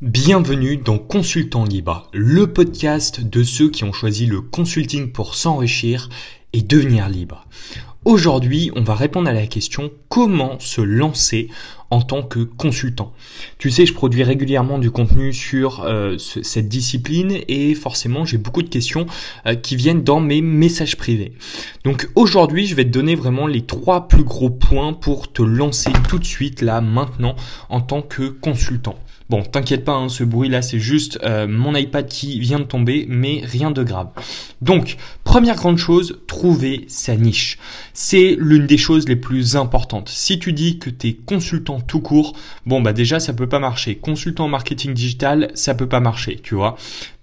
Bienvenue dans Consultant Libre, le podcast de ceux qui ont choisi le consulting pour s'enrichir et devenir libre. Aujourd'hui, on va répondre à la question comment se lancer en tant que consultant? Tu sais, je produis régulièrement du contenu sur euh, cette discipline et forcément j'ai beaucoup de questions euh, qui viennent dans mes messages privés. Donc aujourd'hui, je vais te donner vraiment les trois plus gros points pour te lancer tout de suite là maintenant en tant que consultant. Bon, t'inquiète pas, hein, ce bruit-là, c'est juste euh, mon iPad qui vient de tomber, mais rien de grave. Donc, première grande chose, trouver sa niche. C'est l'une des choses les plus importantes. Si tu dis que tu es consultant tout court, bon bah déjà ça peut pas marcher. Consultant marketing digital, ça peut pas marcher, tu vois.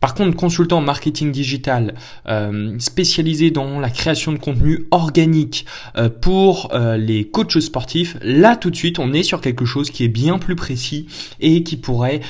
Par contre, consultant marketing digital euh, spécialisé dans la création de contenu organique euh, pour euh, les coachs sportifs, là tout de suite, on est sur quelque chose qui est bien plus précis et qui pourrait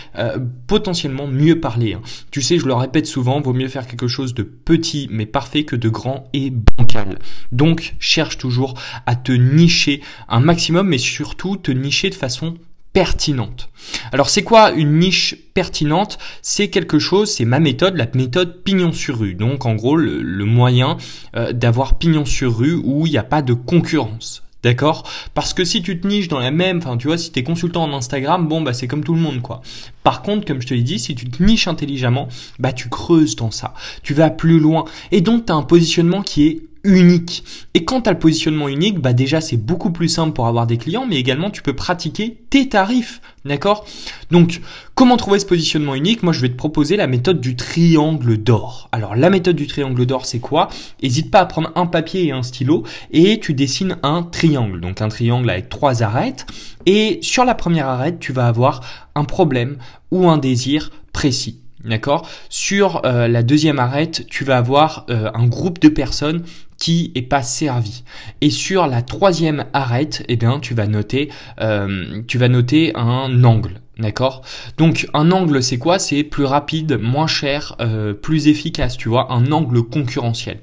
potentiellement mieux parler. Hein. Tu sais, je le répète souvent, vaut mieux faire quelque chose de petit mais parfait que de grand et bancal. Donc, cherche toujours à te nicher un maximum, mais surtout te nicher de façon pertinente. Alors c'est quoi une niche pertinente? C'est quelque chose, c'est ma méthode, la méthode pignon sur rue. Donc en gros le, moyen euh, d'avoir pignon sur rue où il n'y a pas de concurrence. D'accord? Parce que si tu te niches dans la même, enfin tu vois, si tu es consultant en Instagram, bon bah c'est comme tout le monde quoi. Par contre, comme je te l'ai dit, si tu te niches intelligemment, bah tu creuses dans ça. Tu vas plus loin. Et donc tu as un positionnement qui est unique. Et quand tu le positionnement unique, bah déjà c'est beaucoup plus simple pour avoir des clients, mais également tu peux pratiquer tes tarifs. D'accord? Donc, comment trouver ce positionnement unique? Moi, je vais te proposer la méthode du triangle d'or. Alors, la méthode du triangle d'or, c'est quoi? N'hésite pas à prendre un papier et un stylo et tu dessines un triangle. Donc, un triangle avec trois arêtes. Et sur la première arête, tu vas avoir un problème ou un désir précis. D'accord? Sur euh, la deuxième arête, tu vas avoir euh, un groupe de personnes qui est pas servi. Et sur la troisième arête, eh bien, tu vas noter, euh, tu vas noter un angle. D'accord? Donc un angle c'est quoi? C'est plus rapide, moins cher, plus efficace, tu vois, un angle concurrentiel.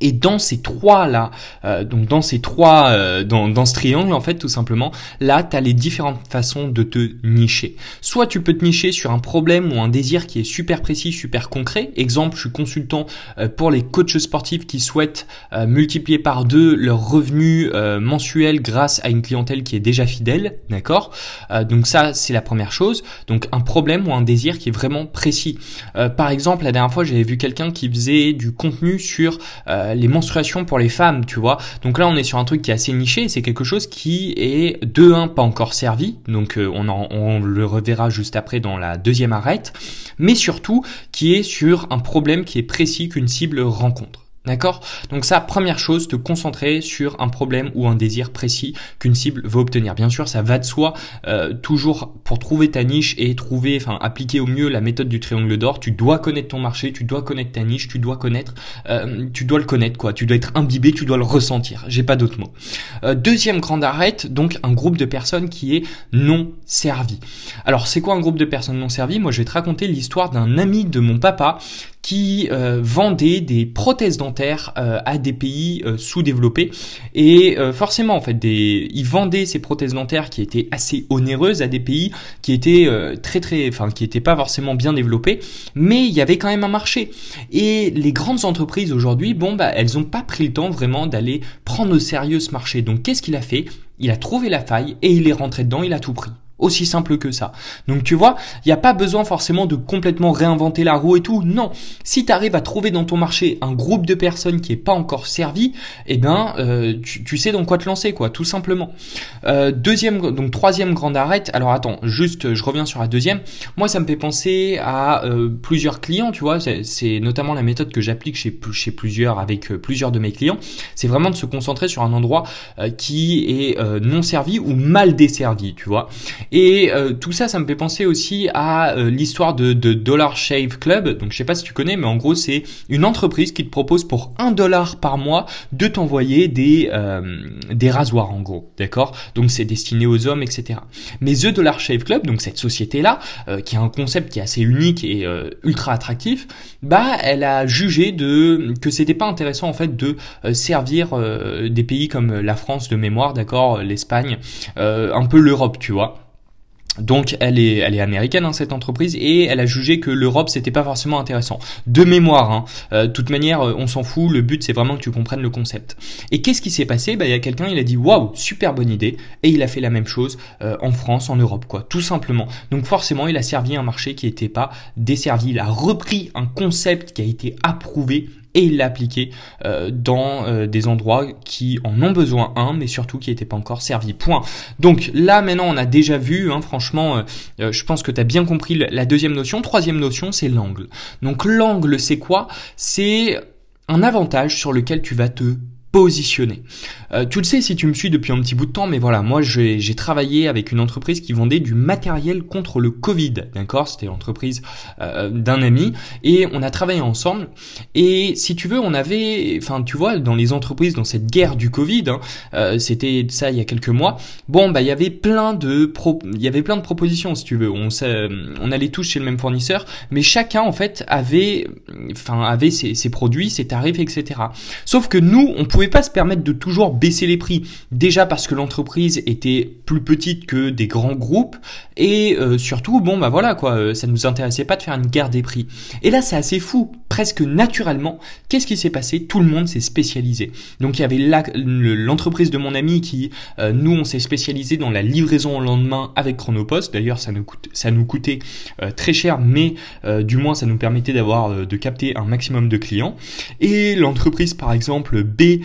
Et dans ces trois là, euh, donc dans ces trois, euh, dans, dans ce triangle en fait tout simplement, là tu as les différentes façons de te nicher. Soit tu peux te nicher sur un problème ou un désir qui est super précis, super concret. Exemple, je suis consultant euh, pour les coachs sportifs qui souhaitent multiplier par deux leurs revenus mensuels grâce à une clientèle qui est déjà fidèle, d'accord? Donc ça c'est la première chose. Donc un problème ou un désir qui est vraiment précis. par exemple, la dernière fois j'avais vu quelqu'un qui faisait du contenu sur euh, les menstruations pour les femmes, tu vois. Donc là, on est sur un truc qui est assez niché. C'est quelque chose qui est de un pas encore servi. Donc euh, on, on le reverra juste après dans la deuxième arête, mais surtout qui est sur un problème qui est précis qu'une cible rencontre. D'accord? Donc ça, première chose, te concentrer sur un problème ou un désir précis qu'une cible veut obtenir. Bien sûr, ça va de soi. Euh, toujours pour trouver ta niche et trouver, enfin appliquer au mieux la méthode du triangle d'or, tu dois connaître ton marché, tu dois connaître ta niche, tu dois connaître, euh, tu dois le connaître quoi. Tu dois être imbibé, tu dois le ressentir. J'ai pas d'autres mots. Euh, deuxième grande arête, donc un groupe de personnes qui est non servi. Alors c'est quoi un groupe de personnes non servies? Moi, je vais te raconter l'histoire d'un ami de mon papa qui euh, vendait des prothèses dentaires euh, à des pays euh, sous-développés. Et forcément en fait des ils vendaient ces prothèses dentaires qui étaient assez onéreuses à des pays qui étaient très très enfin qui étaient pas forcément bien développés. Mais il y avait quand même un marché. Et les grandes entreprises aujourd'hui bon bah elles ont pas pris le temps vraiment d'aller prendre au sérieux ce marché. Donc qu'est-ce qu'il a fait? Il a trouvé la faille et il est rentré dedans il a tout pris aussi simple que ça. Donc tu vois, il n'y a pas besoin forcément de complètement réinventer la roue et tout. Non. Si tu arrives à trouver dans ton marché un groupe de personnes qui est pas encore servi, eh ben euh, tu, sais dans quoi te lancer, quoi, tout simplement. Euh, deuxième, donc troisième grande arrête. Alors attends, juste, je reviens sur la deuxième. Moi, ça me fait penser à euh, plusieurs clients, tu vois. C'est notamment la méthode que j'applique chez, chez plusieurs avec plusieurs de mes clients. C'est vraiment de se concentrer sur un endroit qui est non servi ou mal desservi, tu vois. Et euh, tout ça, ça me fait penser aussi à euh, l'histoire de, Dollar Shave Club. Donc je sais pas si tu connais, mais en gros c'est une entreprise qui te propose pour un dollar par mois de t'envoyer des euh, des rasoirs en gros, d'accord? Donc c'est destiné aux hommes, etc. Mais The Dollar Shave Club, donc cette société là, qui a un concept qui est assez unique et ultra attractif, bah elle a jugé de que c'était pas intéressant en fait de servir des pays comme la France de mémoire, d'accord, l'Espagne, un peu l'Europe, tu vois? Donc elle est, elle est américaine hein, cette entreprise et elle a jugé que l'Europe c'était pas forcément intéressant. De mémoire, hein, euh, toute manière on s'en fout. Le but c'est vraiment que tu comprennes le concept. Et qu'est-ce qui s'est passé? Bah il y a quelqu'un il a dit waouh super bonne idée et il a fait la même chose en France, en Europe quoi, tout simplement. Donc forcément il a servi un marché qui n'était pas desservi. Il a repris un concept qui a été approuvé et il l'a appliqué euh, dans euh, des endroits qui en ont besoin un, mais surtout qui n'étaient pas encore servis. Point. Donc là maintenant on a déjà vu, hein, franchement, euh, je pense que tu as bien compris la deuxième notion. Troisième notion, c'est l'angle. Donc l'angle, c'est quoi? C'est un avantage sur lequel tu vas te positionner. Euh, tu le sais si tu me suis depuis un petit bout de temps, mais voilà, moi j'ai travaillé avec une entreprise qui vendait du matériel contre le Covid, d'accord? C'était l'entreprise euh, d'un ami, et on a travaillé ensemble. Et si tu veux, on avait, enfin tu vois, dans les entreprises, dans cette guerre du Covid, hein, euh, c'était ça il y a quelques mois. Bon, bah il y avait plein de il y avait plein de propositions si tu veux. On, on allait tous chez le même fournisseur, mais chacun en fait avait, enfin avait ses, ses produits, ses tarifs, etc. Sauf que nous, on pouvait pouvait pas se permettre de toujours baisser les prix. Déjà parce que l'entreprise était plus petite que des grands groupes et euh, surtout, bon bah voilà quoi, euh, ça ne nous intéressait pas de faire une guerre des prix. Et là c'est assez fou, presque naturellement, qu'est-ce qui s'est passé? Tout le monde s'est spécialisé. Donc il y avait l'entreprise de mon ami qui, euh, nous on s'est spécialisé dans la livraison au lendemain avec Chronopost. D'ailleurs ça nous ça nous coûtait très cher, mais du moins ça nous permettait d'avoir de capter un maximum de clients. Et l'entreprise par exemple B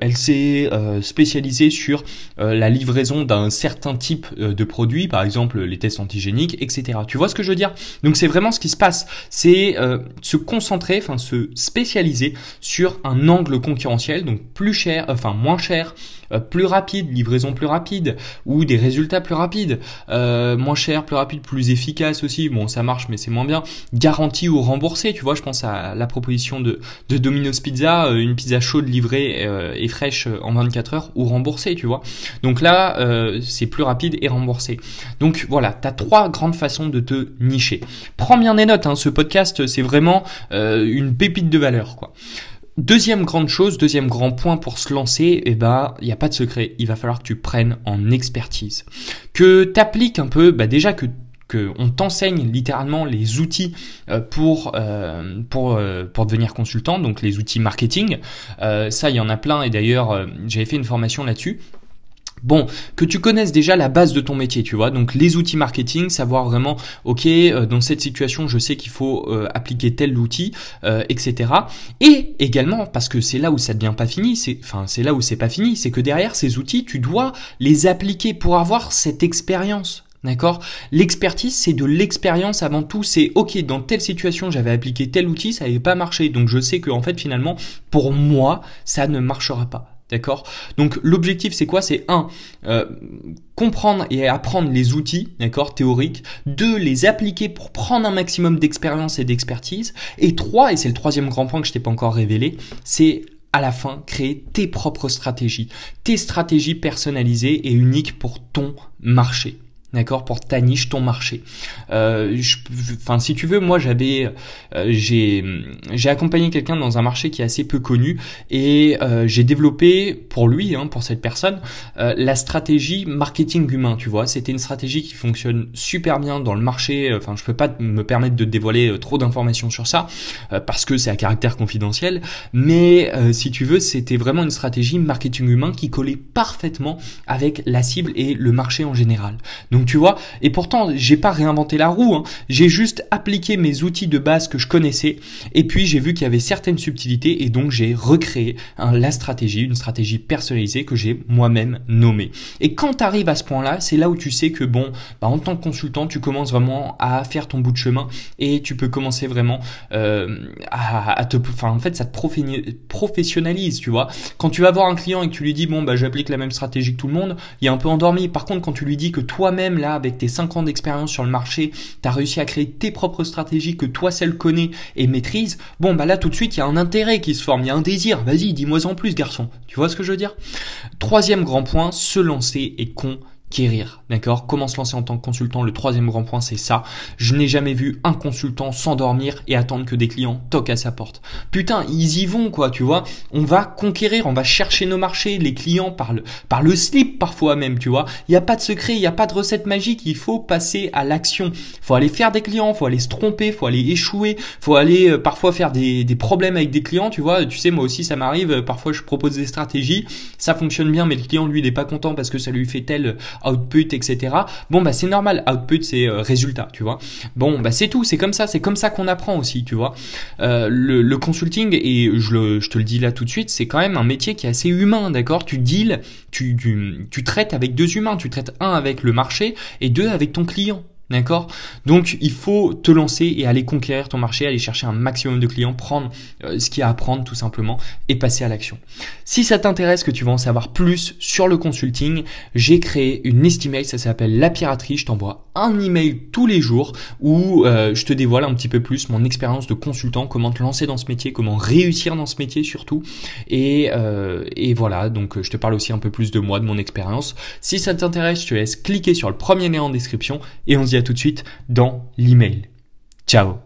elle s'est euh, spécialisée sur euh, la livraison d'un certain type de produit, par exemple les tests antigéniques, etc. Tu vois ce que je veux dire? Donc c'est vraiment ce qui se passe, c'est se concentrer, enfin se spécialiser sur un angle concurrentiel, donc plus cher, enfin moins cher, euh, plus rapide, livraison plus rapide, ou des résultats plus rapides, euh, moins cher, plus rapide, plus efficace aussi. Bon, ça marche, mais c'est moins bien. Garantie ou remboursé, tu vois. Je pense à la proposition de, Domino's Pizza, euh, une pizza chaude livrée et fraîche en 24 heures ou remboursée, tu vois. Donc là, c'est plus rapide et remboursé. Donc voilà, tu trois grandes façons de te nicher. Prends bien des notes. Hein, ce podcast, c'est vraiment une pépite de valeur, quoi. Deuxième grande chose, deuxième grand point pour se lancer, eh ben, il n'y a pas de secret. Il va falloir que tu prennes en expertise. Que tu appliques un peu, bah déjà que on t'enseigne littéralement les outils euh, pour euh, pour euh, pour devenir consultant, donc les outils marketing. ça, y en a plein et d'ailleurs j'avais fait une formation là-dessus. Bon, que tu connaisses déjà la base de ton métier, tu vois, donc les outils marketing, savoir vraiment, ok, euh, dans cette situation, je sais qu'il faut euh, appliquer tel outil, euh, etc. Et également, parce que c'est là où ça devient pas fini, c'est, enfin, c'est là où c'est pas fini, c'est que derrière ces outils, tu dois les appliquer pour avoir cette expérience. D'accord? L'expertise, c'est de l'expérience avant tout. C'est ok, dans telle situation, j'avais appliqué tel outil, ça n'avait pas marché. Donc je sais que en fait, finalement, pour moi, ça ne marchera pas. D'accord? Donc l'objectif c'est quoi? C'est un euh, comprendre et apprendre les outils, d'accord, théoriques, deux les appliquer pour prendre un maximum d'expérience et d'expertise, et trois, et c'est le troisième grand point que je t'ai pas encore révélé, c'est à la fin créer tes propres stratégies, tes stratégies personnalisées et uniques pour ton marché d'accord, pour ta niche, ton marché. Euh, enfin, si tu veux, moi j'avais, euh, j'ai, j'ai accompagné quelqu'un dans un marché qui est assez peu connu et euh, j'ai développé pour lui, hein, pour cette personne, euh, la stratégie marketing humain. Tu vois, c'était une stratégie qui fonctionne super bien dans le marché. Enfin, je peux pas me permettre de dévoiler trop d'informations sur ça parce que c'est à caractère confidentiel. Mais si tu veux, c'était vraiment une stratégie marketing humain qui collait parfaitement avec la cible et le marché en général. Donc tu vois. Et pourtant, j'ai pas réinventé la roue. Hein. J'ai juste appliqué mes outils de base que je connaissais. Et puis j'ai vu qu'il y avait certaines subtilités et donc j'ai recréé la stratégie, une stratégie personnalisée que j'ai moi-même nommée. Et quand tu arrives à ce point-là, c'est là où tu sais que bon, bah, en tant que consultant, tu commences vraiment à faire ton bout de chemin et tu peux commencer vraiment euh, à, te, enfin en fait, ça te professionnalise, tu vois. Quand tu vas voir un client et que tu lui dis bon bah j'applique la même stratégie que tout le monde, il est un peu endormi. Par contre, quand tu lui dis que toi-même là, avec tes 5 ans d'expérience sur le marché, tu as réussi à créer tes propres stratégies que toi seul connais et maîtrise, bon bah là tout de suite il y a un intérêt qui se forme, il y a un désir, vas-y dis-moi en plus garçon, tu vois ce que je veux dire? Troisième grand point, se lancer et con s'auto-guérir, d'accord? Comment se lancer en tant que consultant? Le troisième grand point, c'est ça. Je n'ai jamais vu un consultant s'endormir et attendre que des clients toquent à sa porte. Putain, ils y vont, quoi, tu vois. On va conquérir, on va chercher nos marchés, les clients par le, par le slip parfois même, tu vois. Il n'y a pas de secret, il n'y a pas de recette magique, il faut passer à l'action. faut aller faire des clients, faut aller se tromper, faut aller échouer, faut aller euh, parfois faire des, des problèmes avec des clients, tu vois. Tu sais, moi aussi, ça m'arrive, parfois je propose des stratégies, ça fonctionne bien, mais le client, lui, il n'est pas content parce que ça lui fait tel output, etc. Bon, bah c'est normal, output, c'est euh, résultat, tu vois. Bon, bah c'est tout, c'est comme ça, c'est comme ça qu'on apprend aussi, tu vois. Euh, le, le, consulting, et je, le, je te le dis là tout de suite, c'est quand même un métier qui est assez humain, d'accord? Tu deals, tu, tu, tu traites avec deux humains, tu traites un avec le marché et deux avec ton client. D'accord? Donc il faut te lancer et aller conquérir ton marché, aller chercher un maximum de clients, prendre euh, ce qu'il y a à prendre tout simplement et passer à l'action. Si ça t'intéresse que tu veux en savoir plus sur le consulting, j'ai créé une estimate, ça s'appelle La Piraterie, je t'envoie un email tous les jours où euh, je te dévoile un petit peu plus mon expérience de consultant, comment te lancer dans ce métier, comment réussir dans ce métier surtout. Et, euh, et voilà, donc je te parle aussi un peu plus de moi, de mon expérience. Si ça t'intéresse, je te laisse cliquer sur le premier lien en description et on se à tout de suite dans l'email. Ciao